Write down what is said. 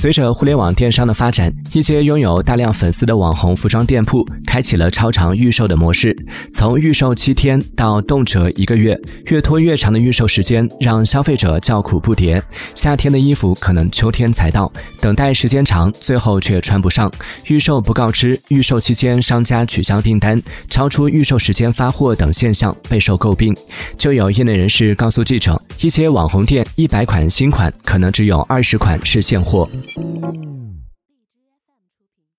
随着互联网电商的发展，一些拥有大量粉丝的网红服装店铺开启了超长预售的模式。从预售七天到动辄一个月，越拖越长的预售时间让消费者叫苦不迭。夏天的衣服可能秋天才到，等待时间长，最后却穿不上。预售不告知，预售期间商家取消订单，超出预售时间发货等现象备受诟病。就有业内人士告诉记者，一些网红店一百款新款可能只有二十款是现货。Thank you.